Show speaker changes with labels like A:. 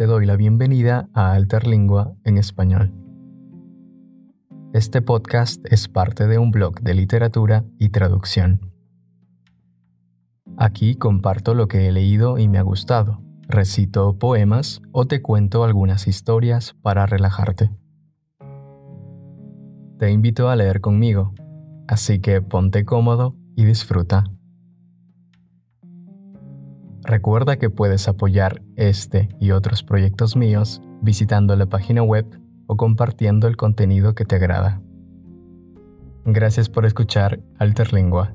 A: te doy la bienvenida a Alterlingua en español. Este podcast es parte de un blog de literatura y traducción. Aquí comparto lo que he leído y me ha gustado, recito poemas o te cuento algunas historias para relajarte. Te invito a leer conmigo, así que ponte cómodo y disfruta. Recuerda que puedes apoyar este y otros proyectos míos visitando la página web o compartiendo el contenido que te agrada. Gracias por escuchar Alterlingua.